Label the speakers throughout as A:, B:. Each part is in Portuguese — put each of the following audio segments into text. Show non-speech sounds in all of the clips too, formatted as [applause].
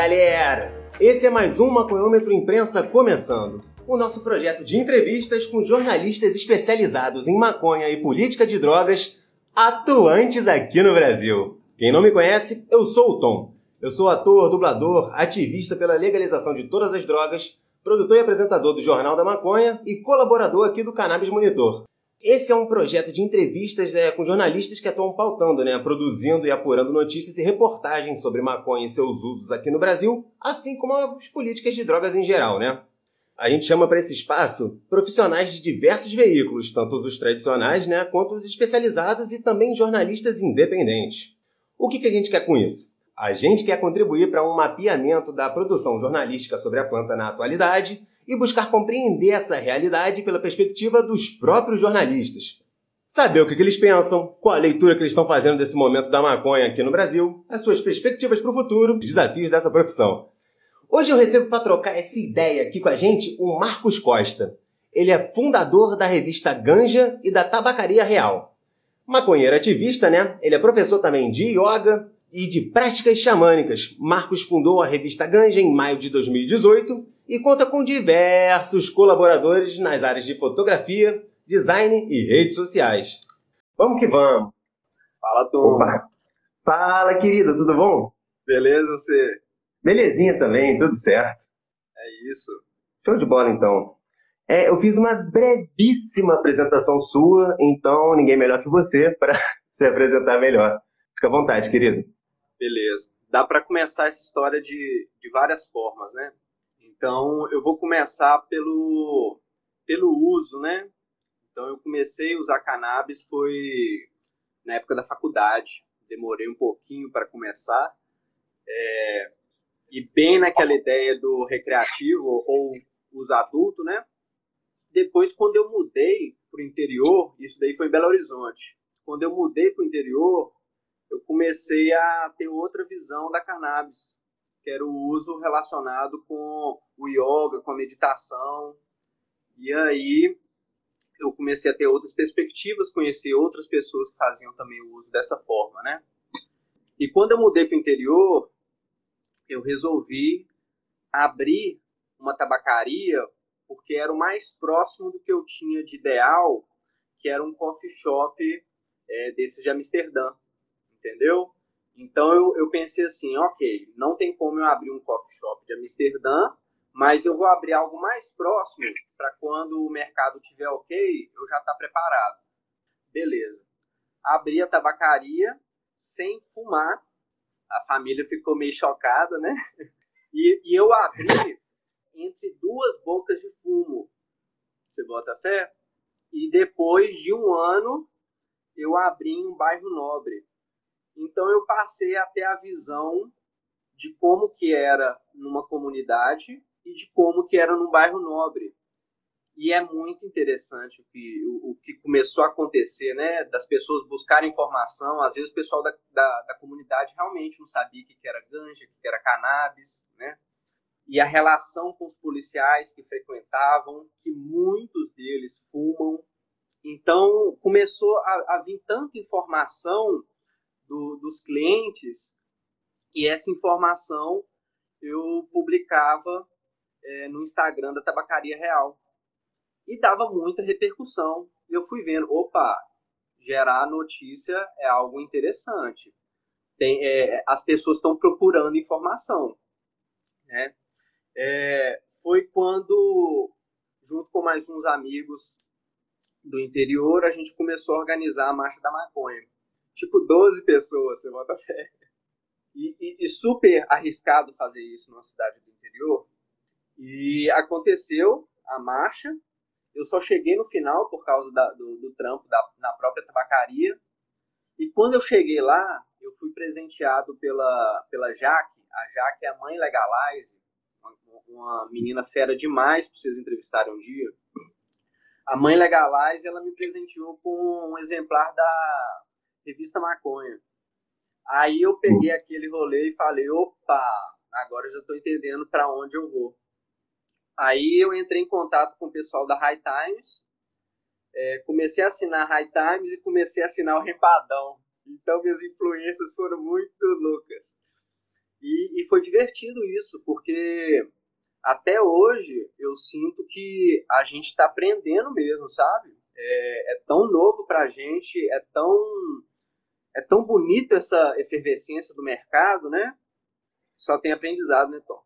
A: Galera! Esse é mais um Maconhômetro Imprensa começando. O nosso projeto de entrevistas com jornalistas especializados em maconha e política de drogas atuantes aqui no Brasil. Quem não me conhece, eu sou o Tom. Eu sou ator, dublador, ativista pela legalização de todas as drogas, produtor e apresentador do Jornal da Maconha e colaborador aqui do Cannabis Monitor. Esse é um projeto de entrevistas né, com jornalistas que atuam pautando, né, produzindo e apurando notícias e reportagens sobre maconha e seus usos aqui no Brasil, assim como as políticas de drogas em geral, né? A gente chama para esse espaço profissionais de diversos veículos, tanto os tradicionais, né, quanto os especializados e também jornalistas independentes. O que, que a gente quer com isso? A gente quer contribuir para um mapeamento da produção jornalística sobre a planta na atualidade e buscar compreender essa realidade pela perspectiva dos próprios jornalistas. Saber o que, eles pensam, qual a leitura que eles estão fazendo desse momento da maconha aqui no Brasil, as suas perspectivas para o futuro, os desafios dessa profissão. Hoje eu recebo para trocar essa ideia aqui com a gente o Marcos Costa. Ele é fundador da revista Ganja e da Tabacaria Real. Maconheiro ativista, né? Ele é professor também de yoga, e de práticas xamânicas. Marcos fundou a revista Ganja em maio de 2018 e conta com diversos colaboradores nas áreas de fotografia, design e redes sociais. Vamos que vamos!
B: Fala, turma!
A: Fala, querida, tudo bom?
B: Beleza, você?
A: Belezinha também, tudo certo.
B: É isso.
A: Show de bola, então. É, eu fiz uma brevíssima apresentação sua, então ninguém melhor que você [laughs] para se apresentar melhor. Fica à vontade, querido.
B: Beleza. Dá para começar essa história de, de várias formas, né? Então, eu vou começar pelo, pelo uso, né? Então, eu comecei a usar cannabis foi na época da faculdade. Demorei um pouquinho para começar. É, e bem naquela ideia do recreativo ou uso adulto, né? Depois, quando eu mudei para o interior, isso daí foi em Belo Horizonte. Quando eu mudei para o interior, eu comecei a ter outra visão da cannabis, que era o uso relacionado com o yoga, com a meditação. E aí eu comecei a ter outras perspectivas, conhecer outras pessoas que faziam também o uso dessa forma, né? E quando eu mudei para o interior, eu resolvi abrir uma tabacaria porque era o mais próximo do que eu tinha de ideal, que era um coffee shop é, desses de Amsterdã entendeu? Então eu, eu pensei assim, ok, não tem como eu abrir um coffee shop de Amsterdã, mas eu vou abrir algo mais próximo para quando o mercado tiver ok, eu já estar tá preparado. Beleza. Abri a tabacaria sem fumar. A família ficou meio chocada, né? [laughs] E, e eu abri entre duas bocas de fumo. Você bota fé? E depois de um ano, eu abri em um bairro nobre. Então eu passei a ter a visão de como que era numa comunidade e de como que era num bairro nobre. E é muito interessante o que, o, o que começou a acontecer, né? Das pessoas buscarem informação. Às vezes o pessoal da, da, da comunidade realmente não sabia o que, que era ganja, o que, que era cannabis, né? E a relação com os policiais que frequentavam, que muitos deles fumam. Então começou a, a vir tanta informação do, dos clientes e essa informação eu publicava é, no Instagram da Tabacaria Real e dava muita repercussão. Eu fui vendo, opa, gerar notícia é algo interessante. Tem, é, as pessoas estão procurando informação, né? É, foi quando, junto com mais uns amigos do interior, a gente começou a organizar a Marcha da Maconha tipo 12 pessoas, você bota fé. E, e, e, super arriscado fazer isso numa cidade do interior. E aconteceu a marcha. Eu só cheguei no final por causa da, do, do, trampo da, na própria tabacaria. E quando eu cheguei lá, eu fui presenteado pela, pela Jaque. A Jaque é a mãe Legalize, uma, uma menina fera demais para vocês entrevistarem um dia. A mãe Legalize, ela me presenteou com um exemplar da revista Maconha. Aí eu peguei aquele rolê e falei, opa, agora já estou entendendo para onde eu vou. Aí eu entrei em contato com o pessoal da High Times, é, comecei a assinar High Times e comecei a assinar o Rempadão. Então minhas influências foram muito loucas. E, e foi divertido isso, porque até hoje eu sinto que a gente está aprendendo mesmo, sabe? É, é tão novo para a gente, é tão é tão bonito essa efervescência do mercado, né? Só tem aprendizado, né, Tom?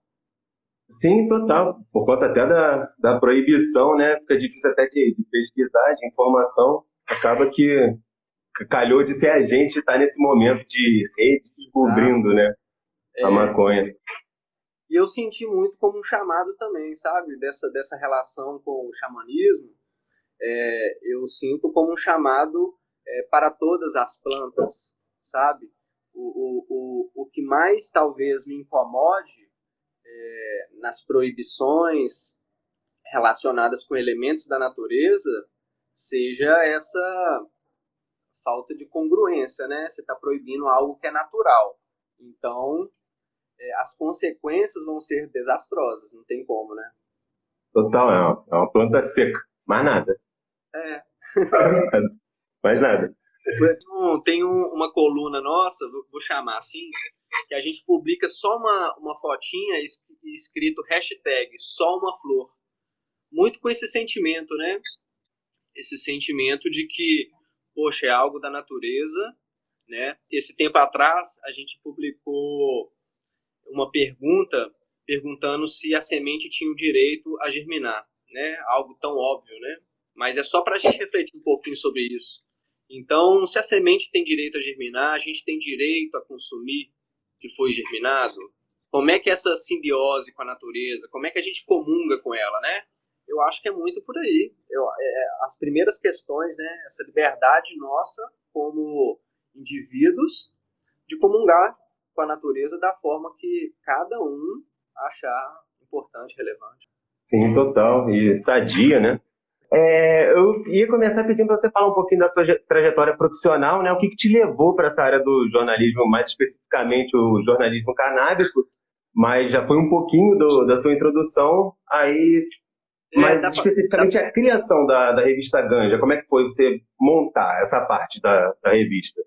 A: Sim, total. Por conta até da, da proibição, né? Fica difícil até de, de pesquisar, de informação. Acaba que calhou de ser a gente estar tá nesse momento de redescobrindo, né? A é... maconha.
B: E eu senti muito como um chamado também, sabe? Dessa, dessa relação com o xamanismo. É, eu sinto como um chamado é, para todas as plantas, sabe? O, o, o, o que mais talvez me incomode é, nas proibições relacionadas com elementos da natureza seja essa falta de congruência, né? Você está proibindo algo que é natural. Então, é, as consequências vão ser desastrosas, não tem como, né?
A: Total, é uma, é uma planta seca, mais nada.
B: É. [laughs]
A: mais nada.
B: Tem uma coluna nossa, vou chamar assim, que a gente publica só uma, uma fotinha escrito hashtag só uma flor. Muito com esse sentimento, né? Esse sentimento de que, poxa, é algo da natureza, né? Esse tempo atrás a gente publicou uma pergunta perguntando se a semente tinha o direito a germinar, né? Algo tão óbvio, né? Mas é só para a gente refletir um pouquinho sobre isso. Então, se a semente tem direito a germinar, a gente tem direito a consumir que foi germinado. Como é que essa simbiose com a natureza, como é que a gente comunga com ela, né? Eu acho que é muito por aí. Eu, é, as primeiras questões, né? Essa liberdade nossa como indivíduos de comungar com a natureza da forma que cada um achar importante, relevante.
A: Sim, total. E sadia, né? É, eu ia começar pedindo para você falar um pouquinho da sua trajetória profissional, né? O que, que te levou para essa área do jornalismo, mais especificamente o jornalismo canábico, mas já foi um pouquinho do, da sua introdução, aí, é, mas é, especificamente pra... a criação da, da revista Ganja, como é que foi você montar essa parte da, da revista?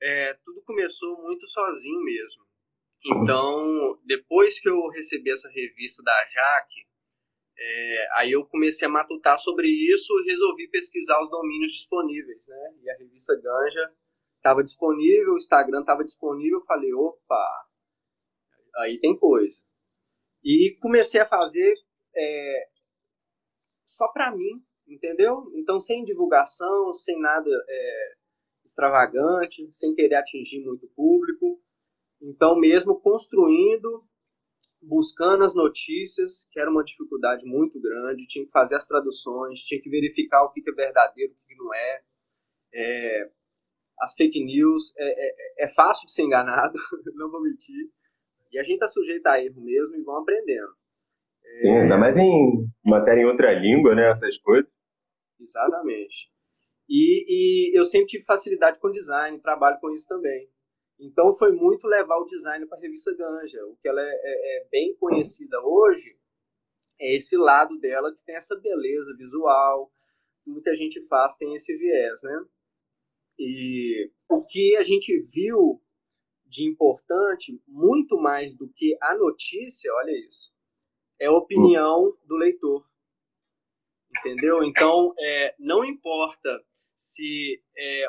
B: É, tudo começou muito sozinho mesmo. Então, depois que eu recebi essa revista da Jaque, é, aí eu comecei a matutar sobre isso e resolvi pesquisar os domínios disponíveis, né? E a revista Ganja estava disponível, o Instagram estava disponível, falei, opa, aí tem coisa. E comecei a fazer é, só para mim, entendeu? Então, sem divulgação, sem nada é, extravagante, sem querer atingir muito público. Então, mesmo construindo buscando as notícias, que era uma dificuldade muito grande, tinha que fazer as traduções, tinha que verificar o que é verdadeiro, o que não é. é as fake news, é, é, é, fácil de ser enganado, [laughs] não vou mentir. E a gente está sujeito a erro mesmo e vão aprendendo.
A: Sim, ainda mais em matéria em outra língua, né, essas coisas.
B: Exatamente. E, e eu sempre tive facilidade com design, trabalho com isso também. Então foi muito levar o design para a revista Ganja. O que ela é, é, é, bem conhecida hoje é esse lado dela que tem essa beleza visual, tudo que a gente faz tem esse viés, né? E o que a gente viu de importante, muito mais do que a notícia, olha isso, é a opinião do leitor. Entendeu? Então, é, não importa se é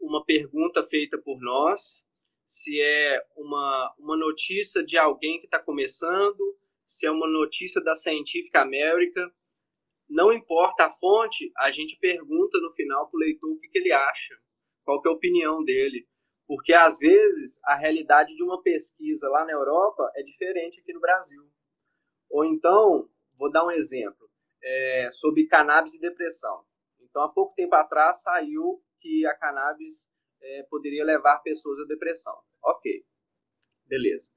B: uma pergunta feita por nós, se é uma, uma notícia de alguém que está começando, se é uma notícia da Scientific America. Não importa a fonte, a gente pergunta no final para o leitor o que, que ele acha, qual que é a opinião dele. Porque, às vezes, a realidade de uma pesquisa lá na Europa é diferente aqui no Brasil. Ou então, vou dar um exemplo, é, sobre cannabis e depressão. Então, há pouco tempo atrás saiu que a cannabis é, poderia levar pessoas à depressão. Ok, beleza.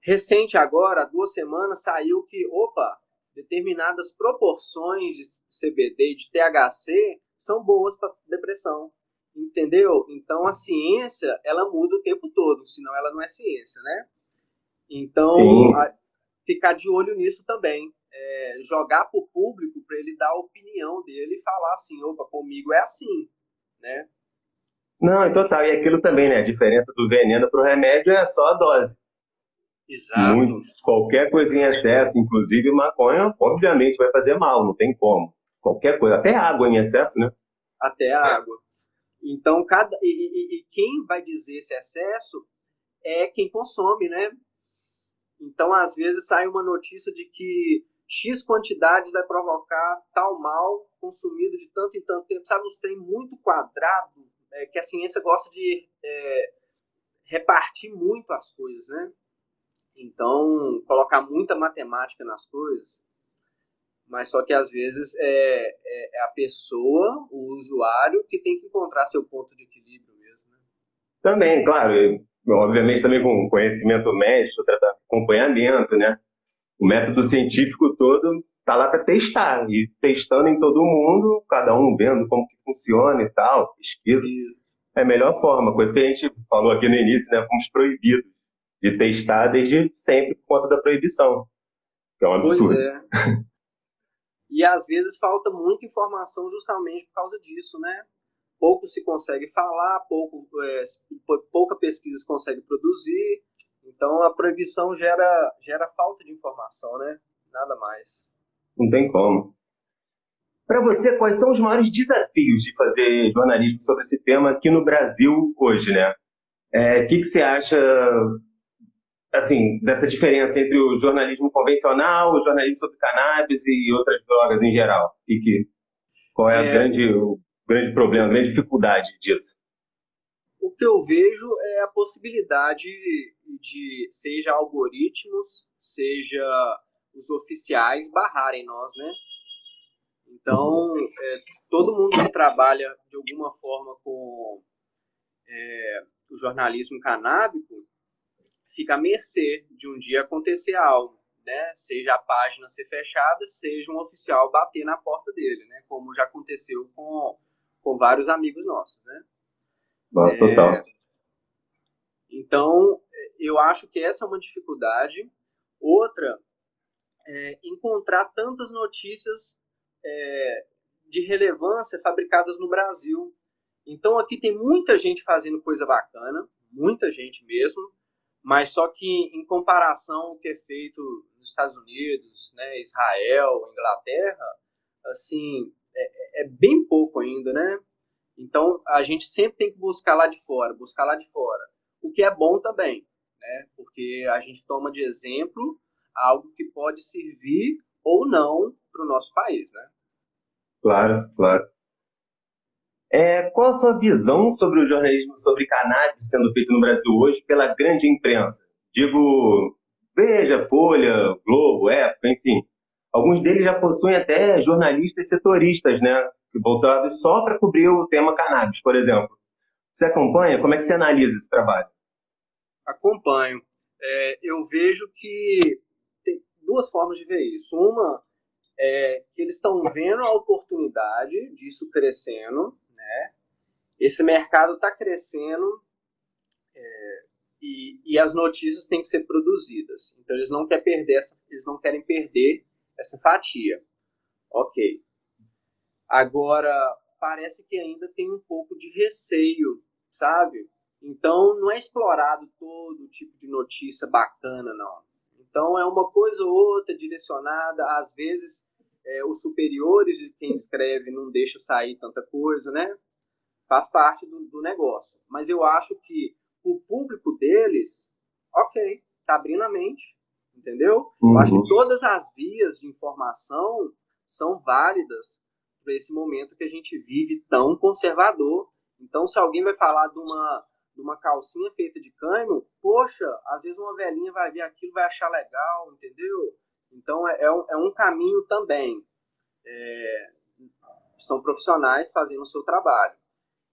B: Recente agora, há duas semanas, saiu que, opa, determinadas proporções de CBD e de THC são boas para depressão. Entendeu? Então a ciência, ela muda o tempo todo, senão ela não é ciência, né? Então, a, ficar de olho nisso também. É, jogar para o público para ele dar a opinião dele e falar assim, opa, comigo é assim, né?
A: Não, total. E aquilo também, né? A diferença do veneno para o remédio é só a dose.
B: Exato. Muito,
A: qualquer coisa em excesso, inclusive maconha, obviamente vai fazer mal, não tem como. Qualquer coisa, até água em excesso, né?
B: Até água. Então, cada e, e, e quem vai dizer esse excesso é quem consome, né? Então, às vezes sai uma notícia de que X quantidades vai provocar tal mal consumido de tanto em tanto tempo. Sabe, uns trem muito quadrado, é, que a ciência gosta de é, repartir muito as coisas, né? Então, colocar muita matemática nas coisas, mas só que às vezes é, é, é, a pessoa, o usuário, que tem que encontrar seu ponto de equilíbrio mesmo. Né?
A: Também, claro, obviamente também com conhecimento médico, acompanhamento, né? O método científico todo tá lá para testar, e testando em todo mundo, cada um vendo como que funciona e tal, pesquisa. Isso. É a melhor forma, coisa que a gente falou aqui no início, né? Fomos proibidos de testar desde sempre por conta da proibição. Que é um absurdo. Pois é.
B: e às vezes falta muita informação justamente por causa disso, né? Pouco se consegue falar, pouco, é, pouca pesquisa se consegue produzir. Então a proibição gera, gera falta de informação, né? Nada mais.
A: Não tem como. Para você, quais são os maiores desafios de fazer jornalismo sobre esse tema aqui no Brasil hoje, né? O é, que, que você acha, assim, dessa diferença entre o jornalismo convencional, o jornalismo sobre cannabis e outras drogas em geral? E que, qual é, é... Grande, o grande problema, a grande dificuldade disso?
B: O que eu vejo é a possibilidade de, seja algoritmos, seja os oficiais barrarem nós, né? Então, é, todo mundo que trabalha de alguma forma com é, o jornalismo canábico fica à mercê de um dia acontecer algo, né? Seja a página ser fechada, seja um oficial bater na porta dele, né? Como já aconteceu com, com vários amigos nossos, né?
A: Nossa, é, total.
B: Então, eu acho que essa é uma dificuldade. Outra, é encontrar tantas notícias é, de relevância fabricadas no Brasil. Então aqui tem muita gente fazendo coisa bacana, muita gente mesmo, mas só que em comparação o que é feito nos Estados Unidos, né, Israel, Inglaterra, assim, é, é, bem pouco ainda, né? Então a gente sempre tem que buscar lá de fora, buscar lá de fora. O que é bom também, né? Porque a gente toma de exemplo algo que pode servir ou não para o nosso país, né?
A: Claro, claro. É, qual a sua visão sobre o jornalismo sobre cannabis sendo feito no Brasil hoje pela grande imprensa? Digo, Veja, Folha, Globo, Época, enfim. Alguns deles já possuem até jornalistas setoristas, né? Voltados só para cobrir o tema cannabis, por exemplo. Você acompanha? Como é que você analisa esse trabalho?
B: Acompanho. É, eu vejo que duas formas de ver isso. Uma é que eles estão vendo a oportunidade disso crescendo, né? Esse mercado está crescendo é, e, e, as notícias têm que ser produzidas. Então eles não querem perder essa, eles não querem perder essa fatia. Ok. Agora parece que ainda tem um pouco de receio, sabe? Então não é explorado todo tipo de notícia bacana, não. Então é uma coisa ou outra direcionada, às vezes é, os superiores de quem escreve não deixa sair tanta coisa, né? Faz parte do, do negócio. Mas eu acho que o público deles, ok, tá abrindo a mente, entendeu? Uhum. Eu acho que uhum. todas as vias de informação são válidas para esse momento que a gente vive tão conservador. Então, se alguém vai falar de uma, de uma calcinha feita de cânhamo, poxa, às vezes uma velhinha vai ver aquilo vai achar legal, entendeu? Então, é, é, um, é um caminho também. É, são profissionais fazendo o seu trabalho.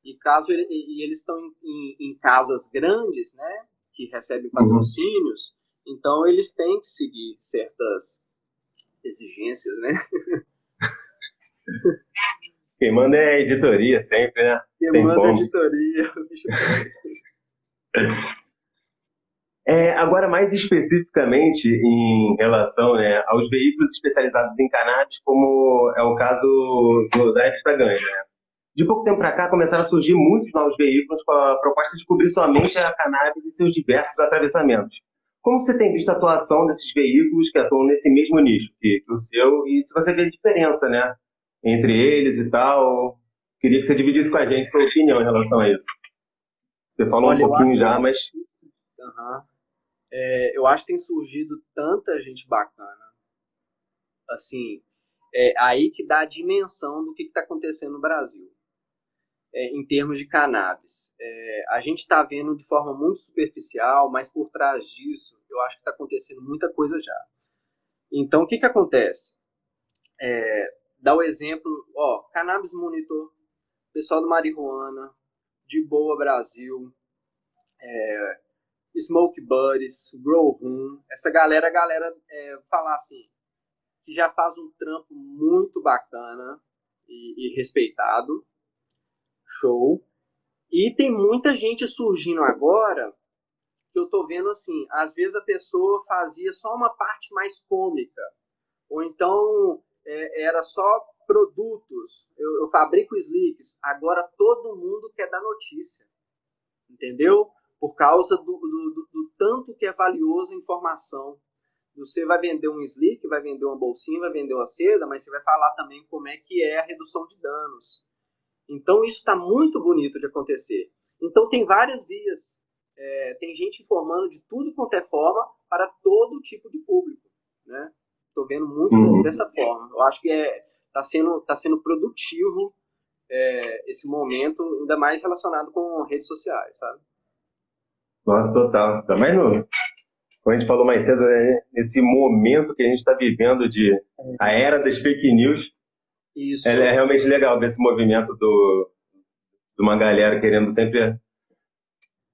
B: E caso ele, e eles estão em, em, em, casas grandes, né, que recebem uhum. patrocínios, uhum. então eles têm que seguir certas exigências, né?
A: Quem manda é a editoria sempre, né?
B: Quem Tem manda é a editoria. [laughs]
A: É, agora, mais especificamente em relação né, aos veículos especializados em cannabis, como é o caso do, da revista. Né? De pouco tempo para cá, começaram a surgir muitos novos veículos com a proposta de cobrir somente a cannabis e seus diversos atravessamentos. como você tem visto a atuação desses veículos que atuam nesse mesmo nicho que, que o seu e se você vê a diferença, né, entre eles e tal? Queria que você dividisse com a gente sua opinião em relação a isso. Você falou Olha, um pouquinho já, que... mas...
B: Uhum. É, eu acho que tem surgido tanta gente bacana. Assim, é aí que dá a dimensão do que está acontecendo no Brasil é, em termos de cannabis. É, a gente está vendo de forma muito superficial, mas por trás disso, eu acho que está acontecendo muita coisa já. Então, o que, que acontece? É, dá o exemplo, ó, Cannabis Monitor, pessoal do Marihuana, De Boa Brasil, é, Smoke Buddies, Grow Room, essa galera, galera é, falar assim, que já faz um trampo muito bacana e, e respeitado, Show. E tem muita gente surgindo agora que eu tô vendo assim, às vezes a pessoa fazia só uma parte mais cômica, ou então é, era só produtos. Eu, eu fabrico slicks, agora todo mundo quer dar notícia, entendeu? Por causa do, do, do, tanto que é valioso a informação. Você vai vender um slick, vai vender uma bolsinha, vai vender uma seda, mas você vai falar também como é que é a redução de danos então isso está muito bonito de acontecer. Então tem várias vias. É, tem gente informando de tudo quanto é forma para todo tipo de público. Né? Estou vendo muito uhum. dessa forma. Eu acho que é, tá sendo, tá sendo produtivo é, esse momento, ainda mais relacionado com redes sociais, sabe?
A: Nossa, total. Também no, como a gente falou mais cedo, né, nesse momento que a gente está vivendo de a era das fake news, isso. É, é realmente legal ver esse movimento do, de uma galera querendo sempre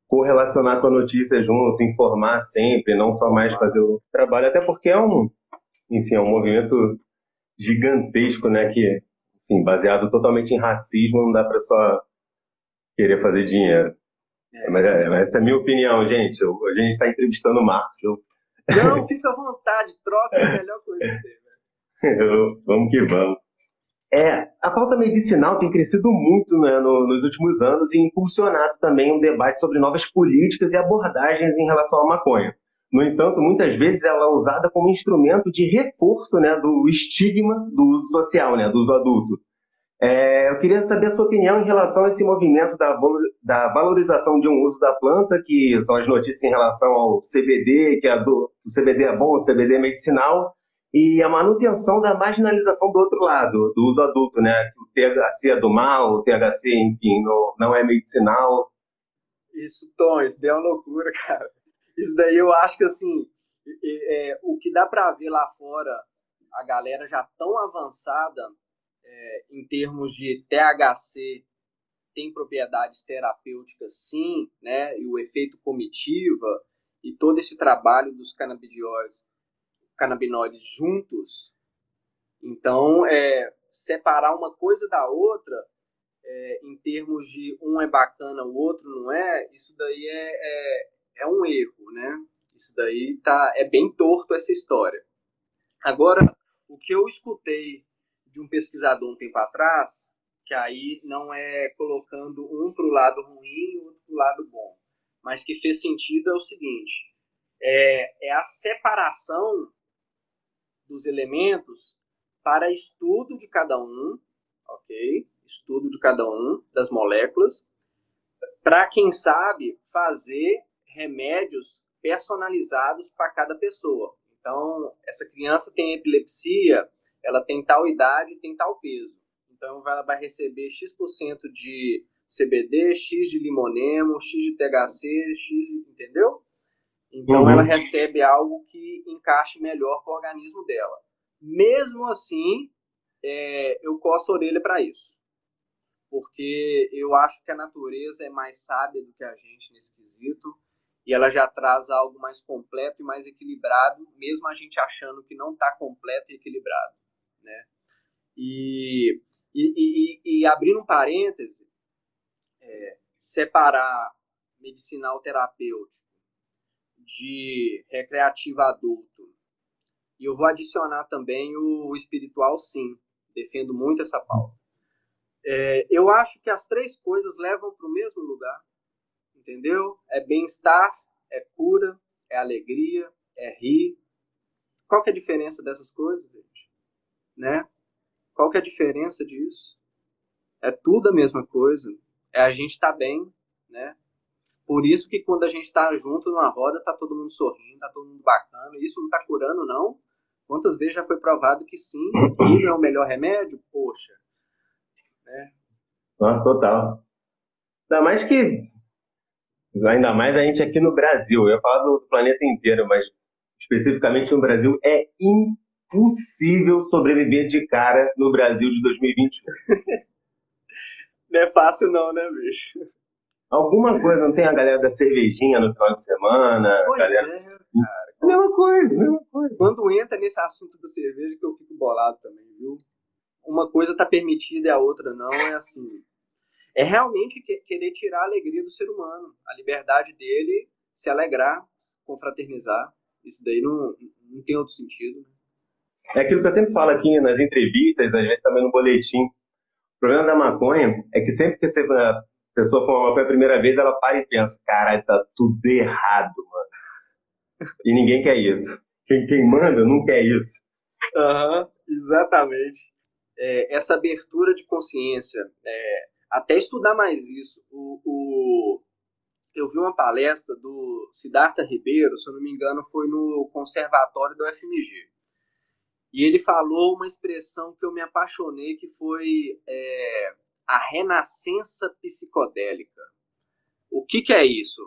A: correlacionar com a notícia junto, informar sempre, não só mais fazer o trabalho, até porque é um, enfim, é um movimento gigantesco, né, que, enfim, baseado totalmente em racismo, não dá para só querer fazer dinheiro. É. Mas, é, mas, essa é a minha opinião, gente. Eu, a gente está entrevistando o Marcos. Eu...
B: Não, fica à vontade, troca é a melhor coisa que tem. [laughs]
A: Eu, vamos que vamos. É, a pauta medicinal tem crescido muito né, no, nos últimos anos e impulsionado também um debate sobre novas políticas e abordagens em relação à maconha. No entanto, muitas vezes ela é usada como instrumento de reforço né, do estigma do uso social, né, do uso adulto. É, eu queria saber a sua opinião em relação a esse movimento da, da valorização de um uso da planta, que são as notícias em relação ao CBD, que é do, o CBD é bom, o CBD é medicinal, e a manutenção da marginalização do outro lado, do uso adulto, né? O THC é do mal, o THC, enfim, não, não é medicinal.
B: Isso, Tom, isso é uma loucura, [laughs] cara. Isso daí eu acho que, assim, é, é, o que dá para ver lá fora, a galera já tão avançada é, em termos de THC, tem propriedades terapêuticas, sim, né? E o efeito comitiva e todo esse trabalho dos canabidióides canabinoides juntos. Então, é, separar uma coisa da outra, é, em termos de um é bacana, o outro não é, isso daí é, é, um erro, né? Isso daí tá, é bem torto essa história. Agora, o que eu escutei de um pesquisador um tempo atrás, que aí não é colocando um para o lado ruim e outro para o lado bom, mas que fez sentido é o seguinte: é, é a separação dos elementos para estudo de cada um, ok? Estudo de cada um das moléculas, para quem sabe fazer remédios personalizados para cada pessoa. Então, essa criança tem epilepsia, ela tem tal idade, tem tal peso. Então, ela vai receber X% de CBD, X de limonemo, X de THC, X, entendeu? Então uhum. ela recebe algo que encaixe melhor com o organismo dela. Mesmo assim, é, eu coço a orelha para isso. Porque eu acho que a natureza é mais sábia do que a gente nesse quesito e ela já traz algo mais completo e mais equilibrado, mesmo a gente achando que não está completo e equilibrado. Né? E, e, e, e abrindo um parêntese, é, separar medicinal terapêutico de recreativo adulto. E eu vou adicionar também o espiritual, sim. Defendo muito essa pauta. É, eu acho que as três coisas levam para o mesmo lugar, entendeu? É bem-estar, é cura é alegria, é rir. Qual que é a diferença dessas coisas, gente? Né? Qual que é a diferença disso? É tudo a mesma coisa. É a gente estar tá bem, né? Por isso que quando a gente está junto numa roda, tá todo mundo sorrindo, tá todo mundo bacana. Isso não tá curando, não. Quantas vezes já foi provado que sim, rir é o melhor remédio? Poxa. Né?
A: Nossa, total. Ainda mais que. Ainda mais a gente aqui no Brasil. Eu ia falar do planeta inteiro, mas especificamente no Brasil, é impossível sobreviver de cara no Brasil de 2021. [laughs]
B: não é fácil, não, né, bicho?
A: Alguma coisa, não tem a galera da cervejinha no final de semana?
B: Pois
A: galera...
B: é, cara.
A: Mesma coisa, mesma coisa.
B: Quando entra nesse assunto da cerveja que eu fico bolado também, viu? Uma coisa tá permitida e a outra não, é assim. É realmente querer tirar a alegria do ser humano, a liberdade dele se alegrar, confraternizar. Isso daí não, não tem outro sentido. Né?
A: É aquilo que eu sempre falo aqui nas entrevistas, às vezes também no boletim. O problema da maconha é que sempre que você, a pessoa fuma maconha a primeira vez, ela para e pensa, caralho, tá tudo errado, mano. E ninguém quer isso. Quem, quem manda não quer isso.
B: Aham, uhum, exatamente. É, essa abertura de consciência, é, até estudar mais isso. O, o, eu vi uma palestra do Siddhartha Ribeiro, se eu não me engano, foi no conservatório do FMG. E ele falou uma expressão que eu me apaixonei, que foi é, a renascença psicodélica. O que, que é isso?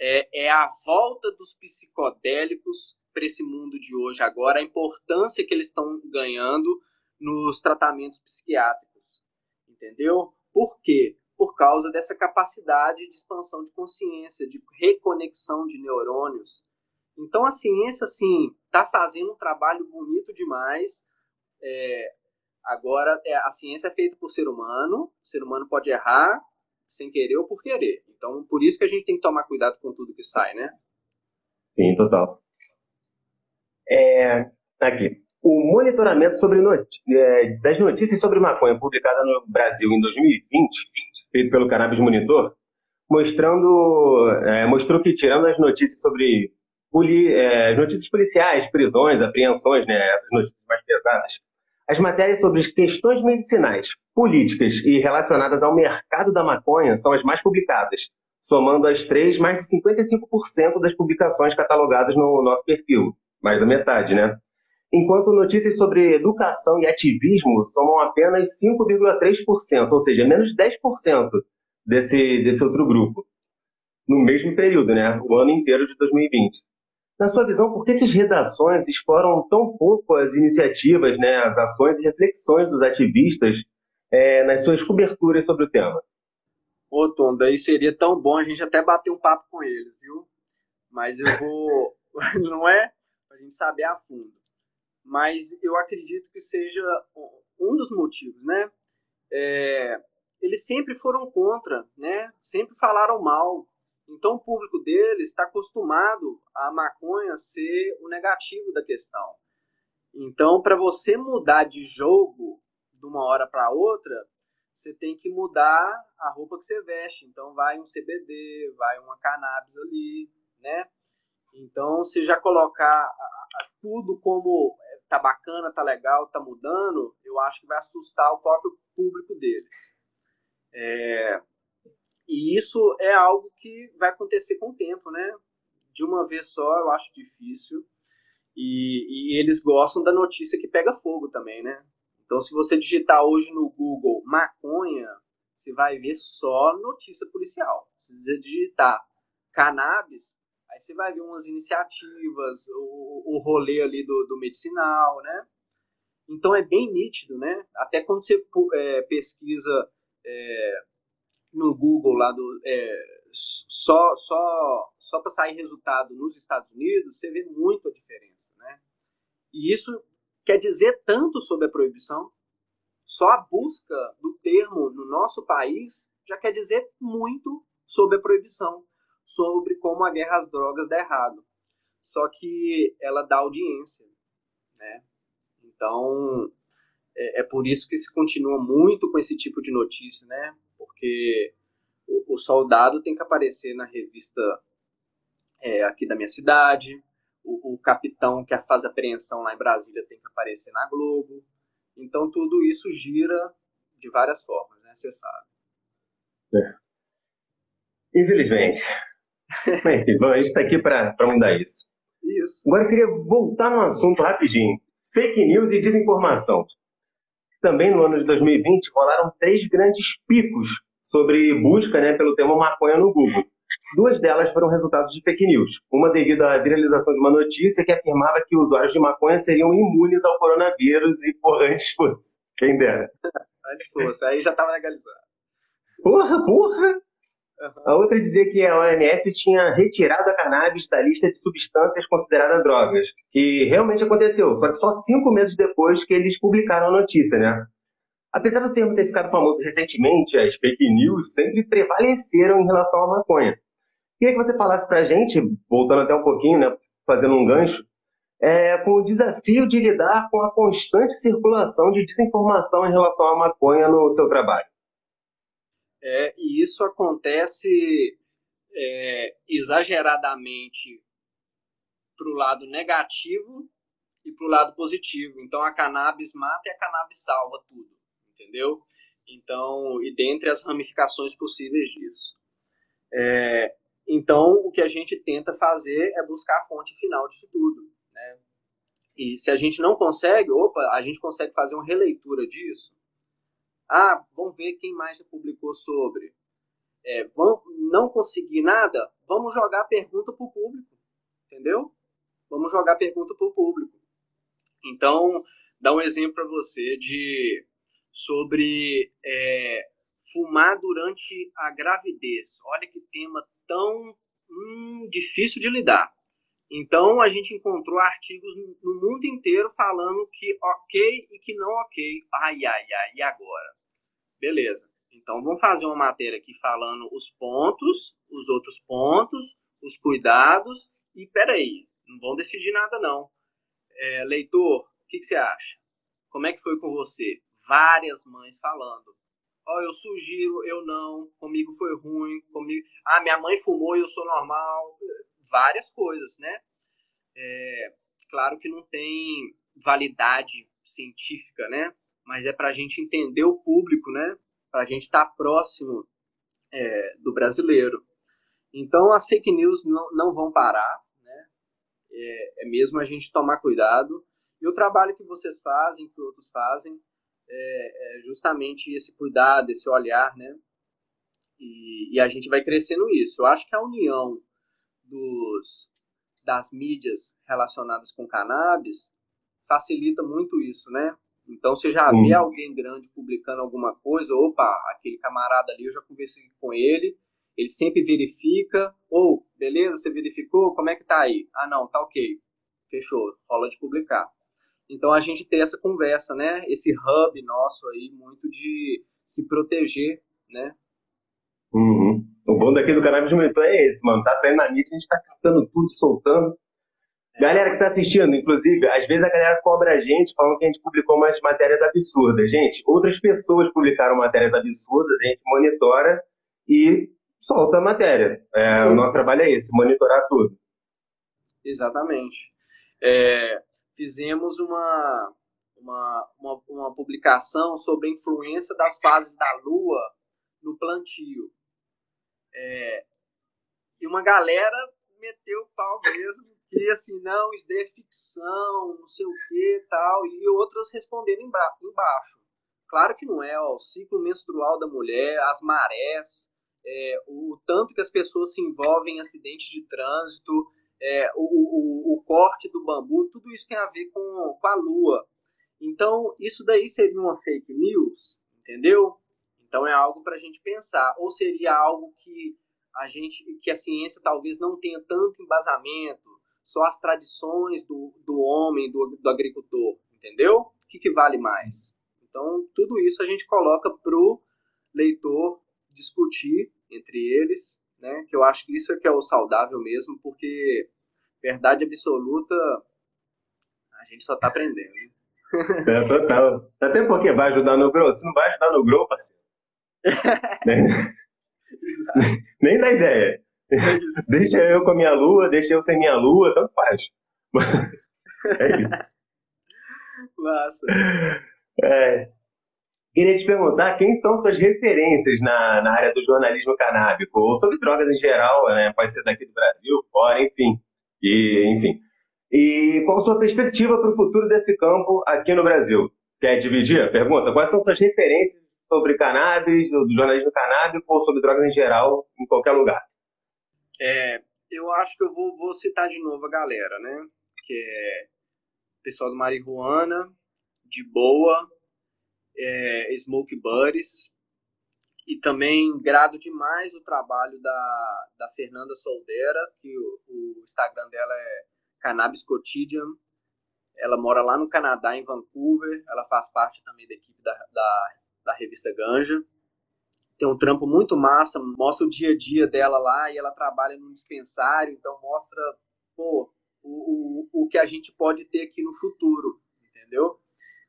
B: É, é a volta dos psicodélicos para esse mundo de hoje agora, a importância que eles estão ganhando nos tratamentos psiquiátricos. Entendeu? Por quê? por causa dessa capacidade de expansão de consciência, de reconexão de neurônios. Então a ciência, assim, está fazendo um trabalho bonito demais. É, agora, é, a ciência é feita por ser humano, o ser humano pode errar sem querer ou por querer. Então, por isso que a gente tem que tomar cuidado com tudo que sai, né?
A: Sim, total. É, aqui. O monitoramento sobre not é, das notícias sobre maconha publicada no Brasil em 2020 feito pelo Cannabis Monitor, mostrando, é, mostrou que tirando as notícias sobre poli, é, notícias policiais, prisões, apreensões, né, essas notícias mais pesadas, as matérias sobre questões medicinais, políticas e relacionadas ao mercado da maconha são as mais publicadas, somando as três mais de 55% das publicações catalogadas no nosso perfil, mais da metade, né? Enquanto notícias sobre educação e ativismo somam apenas 5,3%, ou seja, menos de 10% desse, desse outro grupo, no mesmo período, né, o ano inteiro de 2020. Na sua visão, por que, que as redações exploram tão pouco as iniciativas, né, as ações e reflexões dos ativistas é, nas suas coberturas sobre o tema?
B: Ô, Tom, daí seria tão bom a gente até bater um papo com eles, viu? Mas eu vou. [laughs] Não é? Pra gente saber a fundo mas eu acredito que seja um dos motivos, né? É, eles sempre foram contra, né? Sempre falaram mal. Então o público deles está acostumado a maconha ser o negativo da questão. Então, para você mudar de jogo de uma hora para outra, você tem que mudar a roupa que você veste. Então, vai um CBD, vai uma cannabis ali, né? Então, você já colocar tudo como tá bacana, tá legal, tá mudando, eu acho que vai assustar o próprio público deles. É, e isso é algo que vai acontecer com o tempo, né? De uma vez só, eu acho difícil. E, e eles gostam da notícia que pega fogo também, né? Então, se você digitar hoje no Google maconha, você vai ver só notícia policial. Se você digitar cannabis, Aí você vai ver umas iniciativas, o, o rolê ali do, do medicinal, né? Então é bem nítido, né? Até quando você é, pesquisa é, no Google lá do é, só só só para sair resultado nos Estados Unidos, você vê muito a diferença, né? E isso quer dizer tanto sobre a proibição. Só a busca do termo no nosso país já quer dizer muito sobre a proibição sobre como a guerra às drogas dá errado. Só que ela dá audiência, né? Então, é, é, por isso que se continua muito com esse tipo de notícia, né? Porque o, o soldado tem que aparecer na revista é, aqui da minha cidade. O, o, capitão que faz apreensão lá em Brasília tem que aparecer na Globo. Então tudo isso gira de várias formas, né? Você sabe.
A: É. Infelizmente. Bom, a gente está aqui para mudar isso.
B: Isso.
A: Agora eu queria voltar no assunto rapidinho. Fake news e desinformação. Também no ano de 2020 rolaram três grandes picos sobre busca né, pelo tema maconha no Google. Duas delas foram resultados de fake news. Uma devido à viralização de uma notícia que afirmava que usuários de maconha seriam imunes ao coronavírus e, porra, antes fosse. Quem dera.
B: antes fosse. Aí já estava legalizado.
A: Porra, porra! A outra dizia que a OMS tinha retirado a cannabis da lista de substâncias consideradas drogas, que realmente aconteceu, só que só cinco meses depois que eles publicaram a notícia, né? Apesar do termo ter ficado famoso recentemente, as fake news sempre prevaleceram em relação à maconha. Queria que você falasse para a gente, voltando até um pouquinho, né, fazendo um gancho, é, com o desafio de lidar com a constante circulação de desinformação em relação à maconha no seu trabalho.
B: É, e isso acontece é, exageradamente para o lado negativo e para o lado positivo. Então a cannabis mata e a cannabis salva tudo, entendeu? Então, e dentre as ramificações possíveis disso. É, então, o que a gente tenta fazer é buscar a fonte final disso tudo. Né? E se a gente não consegue, opa, a gente consegue fazer uma releitura disso ah, vamos ver quem mais já publicou sobre. É, vão, não conseguir nada, vamos jogar pergunta para o público. Entendeu? Vamos jogar pergunta para o público. Então, dá um exemplo para você de sobre é, fumar durante a gravidez. Olha que tema tão hum, difícil de lidar. Então a gente encontrou artigos no mundo inteiro falando que ok e que não ok. Ai, ai, ai, e agora? Beleza. Então vamos fazer uma matéria aqui falando os pontos, os outros pontos, os cuidados e peraí, não vão decidir nada não. É, leitor, o que, que, você acha? Como é que foi com você? Várias mães falando. Ó, oh, eu sugiro, eu não, comigo foi ruim, comigo. Ah, minha mãe fumou e eu sou normal. Várias coisas, né? É, claro que não tem validade científica, né? mas é para a gente entender o público, né? Para a gente estar tá próximo é, do brasileiro. Então, as fake news não, não vão parar, né? É, é, mesmo a gente tomar cuidado. E o trabalho que vocês fazem, que outros fazem, é, é justamente esse cuidado, esse olhar, né? E, e, a gente vai crescendo isso. Eu acho que a união dos, das mídias relacionadas com cannabis facilita muito isso, né? Então, você já vê alguém grande publicando alguma coisa, opa, aquele camarada ali, eu já conversei com ele, ele sempre verifica, ou, oh, beleza, você verificou, como é que tá aí? Ah, não, tá ok, fechou, rola de publicar. Então, a gente tem essa conversa, né, esse hub nosso aí, muito de se proteger, né.
A: Uhum. O bom daqui do canal de monitor é esse, mano, tá saindo na mídia, a gente tá captando tudo, soltando, Galera que está assistindo, inclusive, às vezes a galera cobra a gente falando que a gente publicou umas matérias absurdas. Gente, outras pessoas publicaram matérias absurdas, a gente monitora e solta a matéria. É, o nosso trabalho é esse, monitorar tudo.
B: Exatamente. É, fizemos uma, uma, uma, uma, publicação sobre a influência das fases da Lua no plantio. É, e uma galera meteu o pau mesmo que assim, não, isso daí é ficção, não sei o que tal, e outras respondendo embaixo. Claro que não é, ó, o ciclo menstrual da mulher, as marés, é, o, o, tanto que as pessoas se envolvem em acidentes de trânsito, é, o, o, o, corte do bambu, tudo isso tem a ver com, com a lua. Então, isso daí seria uma fake news, entendeu? Então é algo para a gente pensar. Ou seria algo que a gente, que a ciência talvez não tenha tanto embasamento, só as tradições do, do homem, do, do agricultor, entendeu? O que, que vale mais? Então, tudo isso a gente coloca para o leitor discutir entre eles, né? Que eu acho que isso é que é o saudável mesmo, porque verdade absoluta a gente só está aprendendo.
A: É, total. Até porque vai ajudar no grow. Se não vai ajudar no grow, parceiro. [laughs] nem, dá ideia. É deixa eu com a minha lua, deixa eu sem minha lua, tanto faz. é isso.
B: Massa.
A: É. Queria te perguntar quem são suas referências na, na área do jornalismo canábico, ou sobre drogas em geral, né? pode ser daqui do Brasil, fora, enfim. E, enfim. E qual a sua perspectiva para o futuro desse campo aqui no Brasil? Quer dividir a pergunta? Quais são suas referências sobre cannabis, do jornalismo canábico ou sobre drogas em geral, em qualquer lugar?
B: É, eu acho que eu vou, vou citar de novo a galera, né? Que é pessoal do Marihuana, de boa, é, Smoke Buddies, e também grado demais o trabalho da, da Fernanda Soldera, que o, o Instagram dela é Cannabis Quotidian. Ela mora lá no Canadá, em Vancouver. Ela faz parte também da equipe da, da, da revista Ganja. Tem um trampo muito massa, mostra o dia a dia dela lá e ela trabalha num dispensário, então mostra pô, o, o, o que a gente pode ter aqui no futuro, entendeu?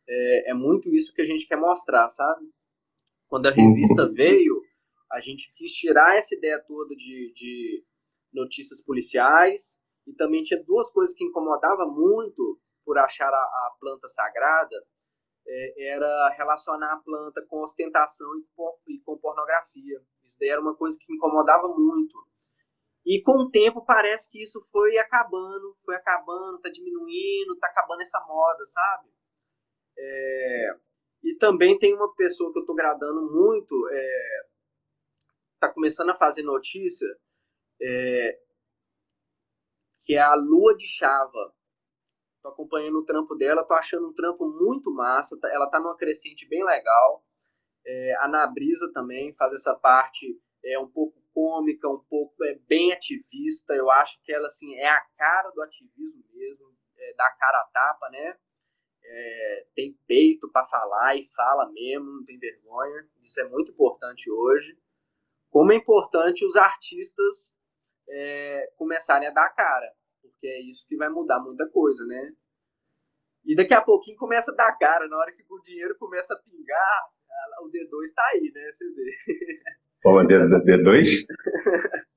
B: É, é muito isso que a gente quer mostrar, sabe? Quando a revista uhum. veio, a gente quis tirar essa ideia toda de, de notícias policiais e também tinha duas coisas que incomodava muito por achar a, a planta sagrada, é, era relacionar a planta com ostentação e com, pornografia. Isso daí era uma coisa que incomodava muito. E com o tempo parece que isso foi acabando, foi acabando, tá diminuindo, tá acabando essa moda, sabe? É, e também tem uma pessoa que eu tô gradando muito, é, tá começando a fazer notícia, é, que é a Lua de Chava. Tô acompanhando o trampo dela, tô achando um trampo muito massa, tá, ela tá numa crescente bem legal. É, a Nabrisa também faz essa parte é um pouco cômica, um pouco é bem ativista. Eu acho que ela assim é a cara do ativismo mesmo, é, da cara a tapa, né? É, tem peito para falar e fala mesmo, não tem vergonha. Isso é muito importante hoje. Como é importante os artistas é, começarem a dar cara, porque é isso que vai mudar muita coisa, né? E daqui a pouquinho começa a dar cara, na hora que o dinheiro começa a pingar, o D2 está aí, né? Você vê.
A: Pô, D2? [laughs]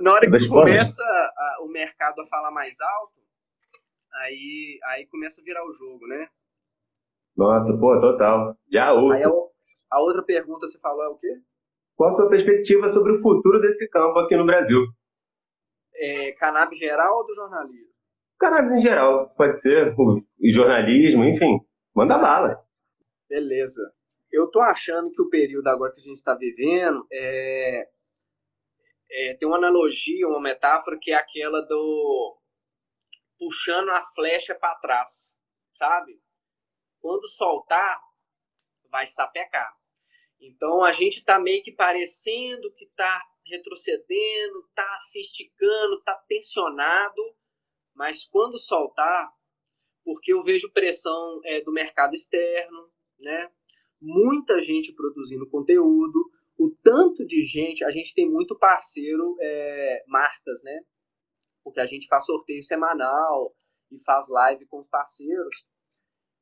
B: na hora que começa a, o mercado a falar mais alto, aí, aí começa a virar o jogo, né?
A: Nossa, pô, total. Já ouço. Aí
B: a, a outra pergunta você falou é o quê?
A: Qual a sua perspectiva sobre o futuro desse campo aqui no Brasil?
B: É, cannabis geral ou do jornalismo?
A: Cannabis em geral, pode ser, o, jornalismo, enfim, manda bala.
B: Beleza. Eu tô achando que o período agora que a gente está vivendo é, é, tem uma analogia, uma metáfora que é aquela do puxando a flecha para trás, sabe? Quando soltar, vai sapecar. Então a gente está meio que parecendo que está retrocedendo, está se esticando, está tensionado, mas quando soltar, porque eu vejo pressão é, do mercado externo, né? Muita gente produzindo conteúdo, o tanto de gente, a gente tem muito parceiro, é, marcas, né? Porque a gente faz sorteio semanal e faz live com os parceiros.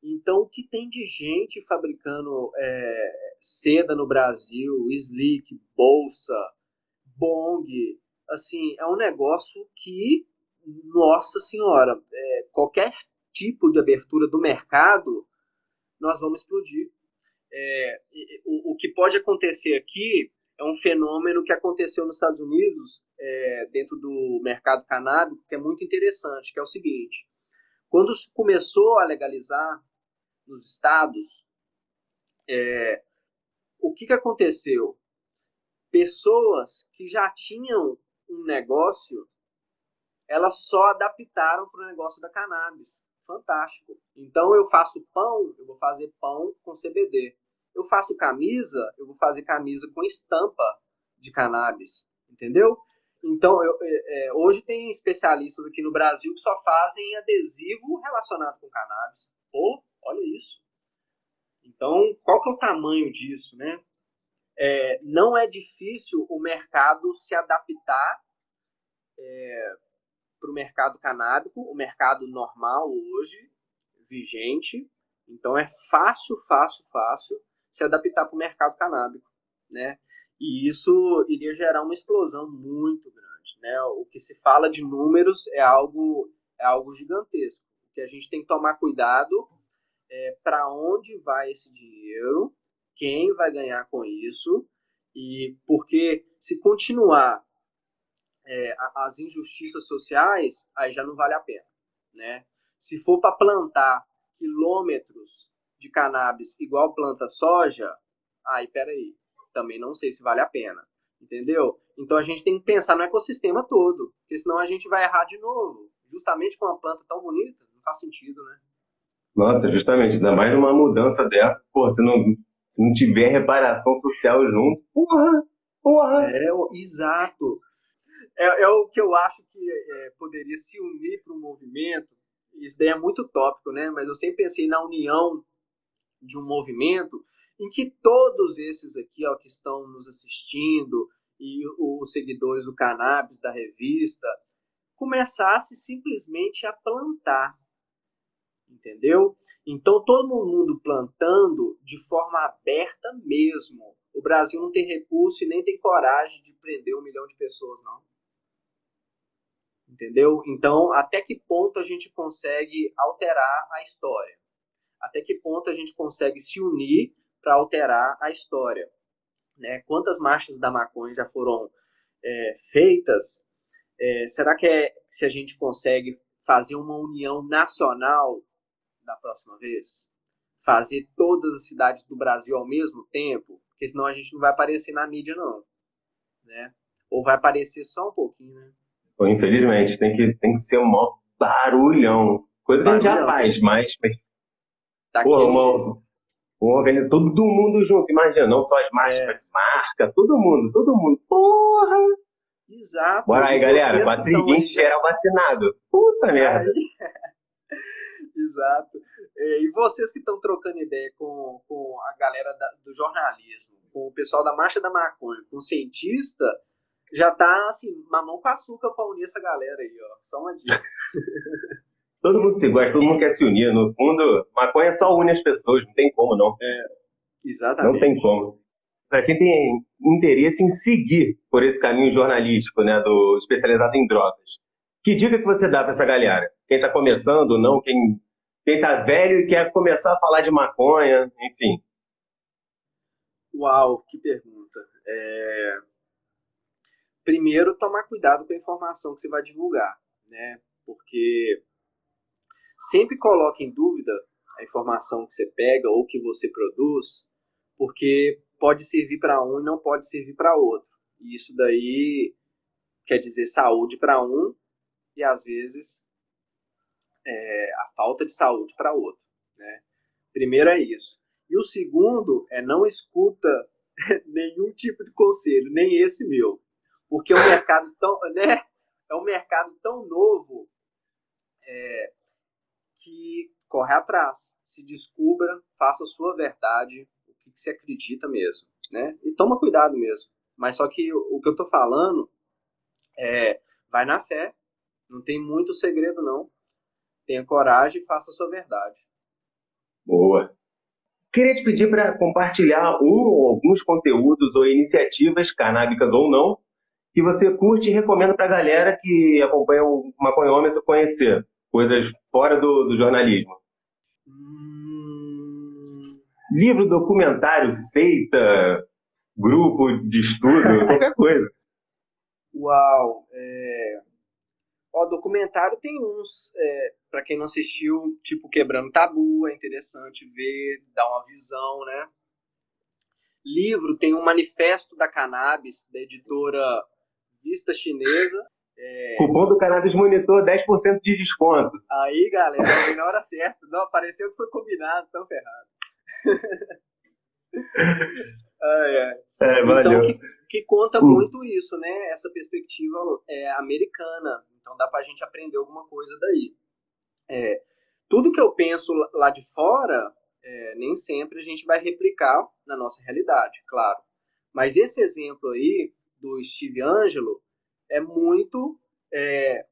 B: Então, o que tem de gente fabricando é, seda no Brasil, slick, bolsa, bong, assim, é um negócio que, nossa senhora, é, qualquer tipo de abertura do mercado, nós vamos explodir. É, o, o, que pode acontecer aqui é um fenômeno que aconteceu nos Estados Unidos, é, dentro do mercado canábico, que é muito interessante, que é o seguinte, quando começou a legalizar nos estados, é, o que, que aconteceu? Pessoas que já tinham um negócio, elas só adaptaram para o negócio da cannabis. Fantástico. Então eu faço pão, eu vou fazer pão com CBD. Eu faço camisa, eu vou fazer camisa com estampa de cannabis. Entendeu? Então, eu, é, é hoje tem especialistas aqui no Brasil que só fazem adesivo relacionado com cannabis. Pô, olha isso. Então, qual que é o tamanho disso, né? É, não é difícil o mercado se adaptar é, para o mercado canábico, o mercado normal hoje, vigente. Então, é fácil, fácil, fácil se adaptar para o mercado canábico, né? E isso iria gerar uma explosão muito grande. Né? O que se fala de números é algo, é algo gigantesco. Que a gente tem que tomar cuidado é para onde vai esse dinheiro, quem vai ganhar com isso, e porque se continuar é, as injustiças sociais, aí já não vale a pena. Né? Se for para plantar quilômetros de cannabis igual planta soja, aí peraí, também não sei se vale a pena. Entendeu? Então a gente tem que pensar no ecossistema todo, porque senão a gente vai errar de novo. Justamente com uma planta tão bonita, não faz sentido, né?
A: Nossa, justamente, ainda mais numa mudança dessa, pô, se não, se não tiver reparação social junto, porra, porra.
B: É, exato. É, é o que eu acho que é, poderia se unir para o movimento. Isso daí é muito tópico, né? Mas eu sempre pensei na união de um movimento em que todos esses aqui ó, que estão nos assistindo e os seguidores do Cannabis, da revista, começasse simplesmente a plantar, entendeu? Então todo mundo plantando de forma aberta mesmo. O Brasil não tem recurso e nem tem coragem de prender um milhão de pessoas, não. Entendeu? Então, até que ponto a gente consegue alterar a história? Até que ponto a gente consegue se unir para alterar a história? Né? Quantas marchas da maconha já foram é, feitas? É, será que é se a gente consegue fazer uma união nacional da próxima vez? Fazer todas as cidades do Brasil ao mesmo tempo? Porque senão a gente não vai aparecer na mídia, não. Né? Ou vai aparecer só um pouquinho, né?
A: Infelizmente, tem que, tem que ser um maior barulhão. Coisa que a gente já faz, mas.
B: Tá Pô,
A: uma, uma organiza todo mundo junto, imagina, não só as marcas, é. marca, todo mundo, todo mundo. Porra!
B: Exato.
A: Bora aí, galera, 420 geral vacinado. Puta merda. [laughs]
B: Exato. E vocês que estão trocando ideia com, com a galera da, do jornalismo, com o pessoal da Marcha da Maconha, com o cientista, já tá assim, mamão com açúcar pra unir essa galera aí, ó. Só uma dica. [laughs]
A: todo mundo se gosta, todo mundo quer se unir. No fundo, maconha só une as pessoas, não tem como não.
B: É, exatamente.
A: Não tem como. Para quem tem interesse em seguir por esse caminho jornalístico, né, do especializado em drogas, que dica que você dá para essa galera? Quem está começando, não, quem quem tá velho e quer começar a falar de maconha, enfim.
B: Uau, que pergunta. É primeiro tomar cuidado com a informação que você vai divulgar, né? Porque sempre coloque em dúvida a informação que você pega ou que você produz, porque pode servir para um e não pode servir para outro. E isso daí quer dizer saúde para um e às vezes é, a falta de saúde para outro. Né? Primeiro é isso. E o segundo é não escuta [laughs] nenhum tipo de conselho, nem esse meu porque é um mercado tão, [laughs] né? É um mercado tão novo é, que corre atrás, se descubra, faça a sua verdade, o que, que você acredita mesmo, né? E toma cuidado mesmo. Mas só que o, que eu tô falando é, vai na fé, não tem muito segredo não. Tenha coragem e faça a sua verdade.
A: Boa. Queria te pedir para compartilhar um ou alguns conteúdos ou iniciativas, canábicas ou não, que você curte e recomenda para a galera que acompanha o maconhômetro conhecer coisas fora do, do jornalismo? Hum... Livro, documentário, seita, grupo de estudo, [laughs] qualquer coisa.
B: Uau! É... Ó, documentário tem uns, é, para quem não assistiu, tipo Quebrando Tabu, é interessante ver, dar uma visão, né? Livro tem um manifesto da cannabis, da editora vista chinesa.
A: É... Cupom do Cannabis Monitor, 10% de desconto.
B: Aí, galera, foi na hora certa. Não, apareceu que foi combinado, tão ferrado. [laughs] ai, ai. É, então, que, que conta hum. muito isso, né? Essa perspectiva é, americana. Dá pra gente aprender alguma coisa daí. É, tudo que eu penso lá de fora, é, nem sempre a gente vai replicar na nossa realidade, claro. Mas esse exemplo aí do Steve Angelo é muito é,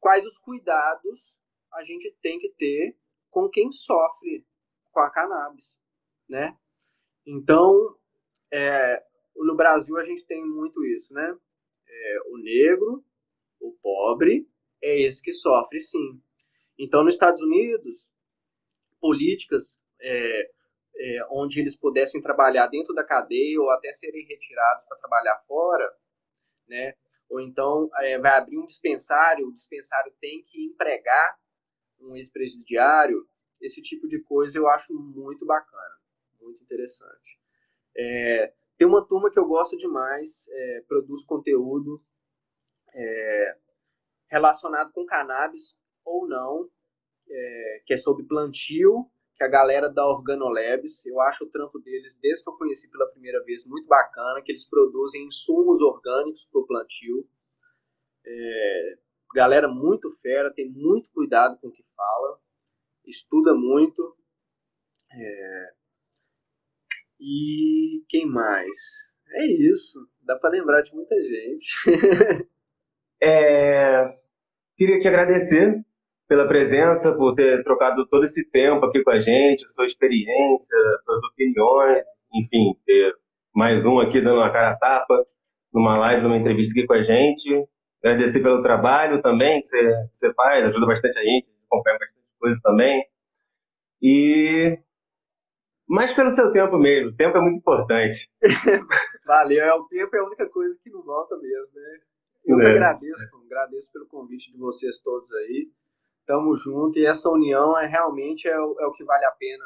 B: quais os cuidados a gente tem que ter com quem sofre com a cannabis, né? Então, é, no Brasil a gente tem muito isso, né? É, o negro, o pobre, é esse que sofre, sim. Então, nos Estados Unidos, políticas é, é, onde eles pudessem trabalhar dentro da cadeia ou até serem retirados para trabalhar fora, né? Ou então é, vai abrir um dispensário, o dispensário tem que empregar um ex-presidiário. Esse tipo de coisa eu acho muito bacana, muito interessante. É, tem uma turma que eu gosto demais, é, produz conteúdo é, relacionado com cannabis ou não, é, que é sobre plantio que a galera da Organolabs, eu acho o trampo deles, desde que eu conheci pela primeira vez, muito bacana, que eles produzem insumos orgânicos para o plantio. É, galera muito fera, tem muito cuidado com o que fala, estuda muito. É, e quem mais? É isso, dá para lembrar de muita gente. [laughs]
A: é, queria te agradecer pela presença, por ter trocado todo esse tempo aqui com a gente, sua experiência, suas opiniões, enfim, ter mais um aqui dando uma cara a tapa numa live, numa entrevista aqui com a gente. Agradecer pelo trabalho também que você, que você faz, ajuda bastante a gente, acompanha bastante coisa também. E mais pelo seu tempo mesmo, o tempo é muito importante. [laughs]
B: Valeu, é, o tempo é a única coisa que não volta mesmo, né? Eu é. que agradeço, agradeço pelo convite de vocês todos aí tamo junto e essa união é realmente é o, é o que vale a pena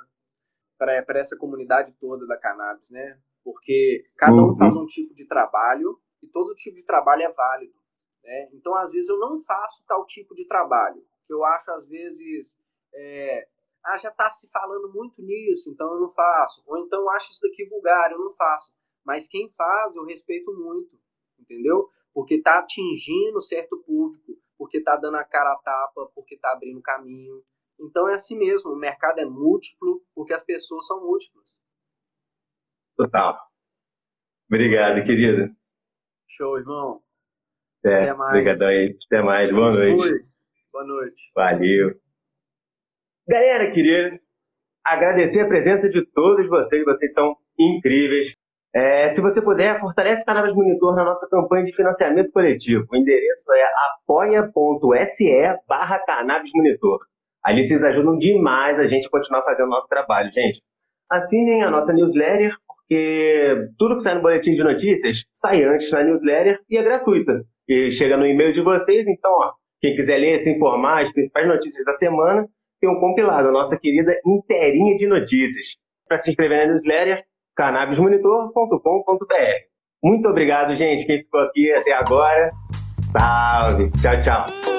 B: para essa comunidade toda da cannabis, né? Porque cada um uhum. faz um tipo de trabalho e todo tipo de trabalho é válido, né? Então, às vezes, eu não faço tal tipo de trabalho, que eu acho, às vezes, é, ah, já está se falando muito nisso, então eu não faço. Ou então eu acho isso daqui vulgar, eu não faço. Mas quem faz, eu respeito muito, entendeu? Porque está atingindo certo público porque está dando a cara a tapa, porque está abrindo caminho. Então é assim mesmo, o mercado é múltiplo, porque as pessoas são múltiplas.
A: Total. Obrigado, querido.
B: Show, irmão.
A: É, Até mais. Obrigadão aí. Até mais. Boa noite.
B: Boa noite.
A: Valeu. Galera querida, agradecer a presença de todos vocês, vocês são incríveis. É, se você puder, fortalece o Cannabis Monitor na nossa campanha de financiamento coletivo. O endereço é apoia.se barra Cannabis Monitor. Ali vocês ajudam demais a gente a continuar fazendo o nosso trabalho, gente. Assinem a nossa newsletter, porque tudo que sai no boletim de notícias sai antes na newsletter e é gratuita. E chega no e-mail de vocês, então, ó, quem quiser ler, se informar, as principais notícias da semana, tem um compilado, a nossa querida inteirinha de notícias. Para se inscrever na newsletter, cannabismonitor.com.br. Muito obrigado, gente, quem ficou aqui até agora. Salve! Tchau, tchau!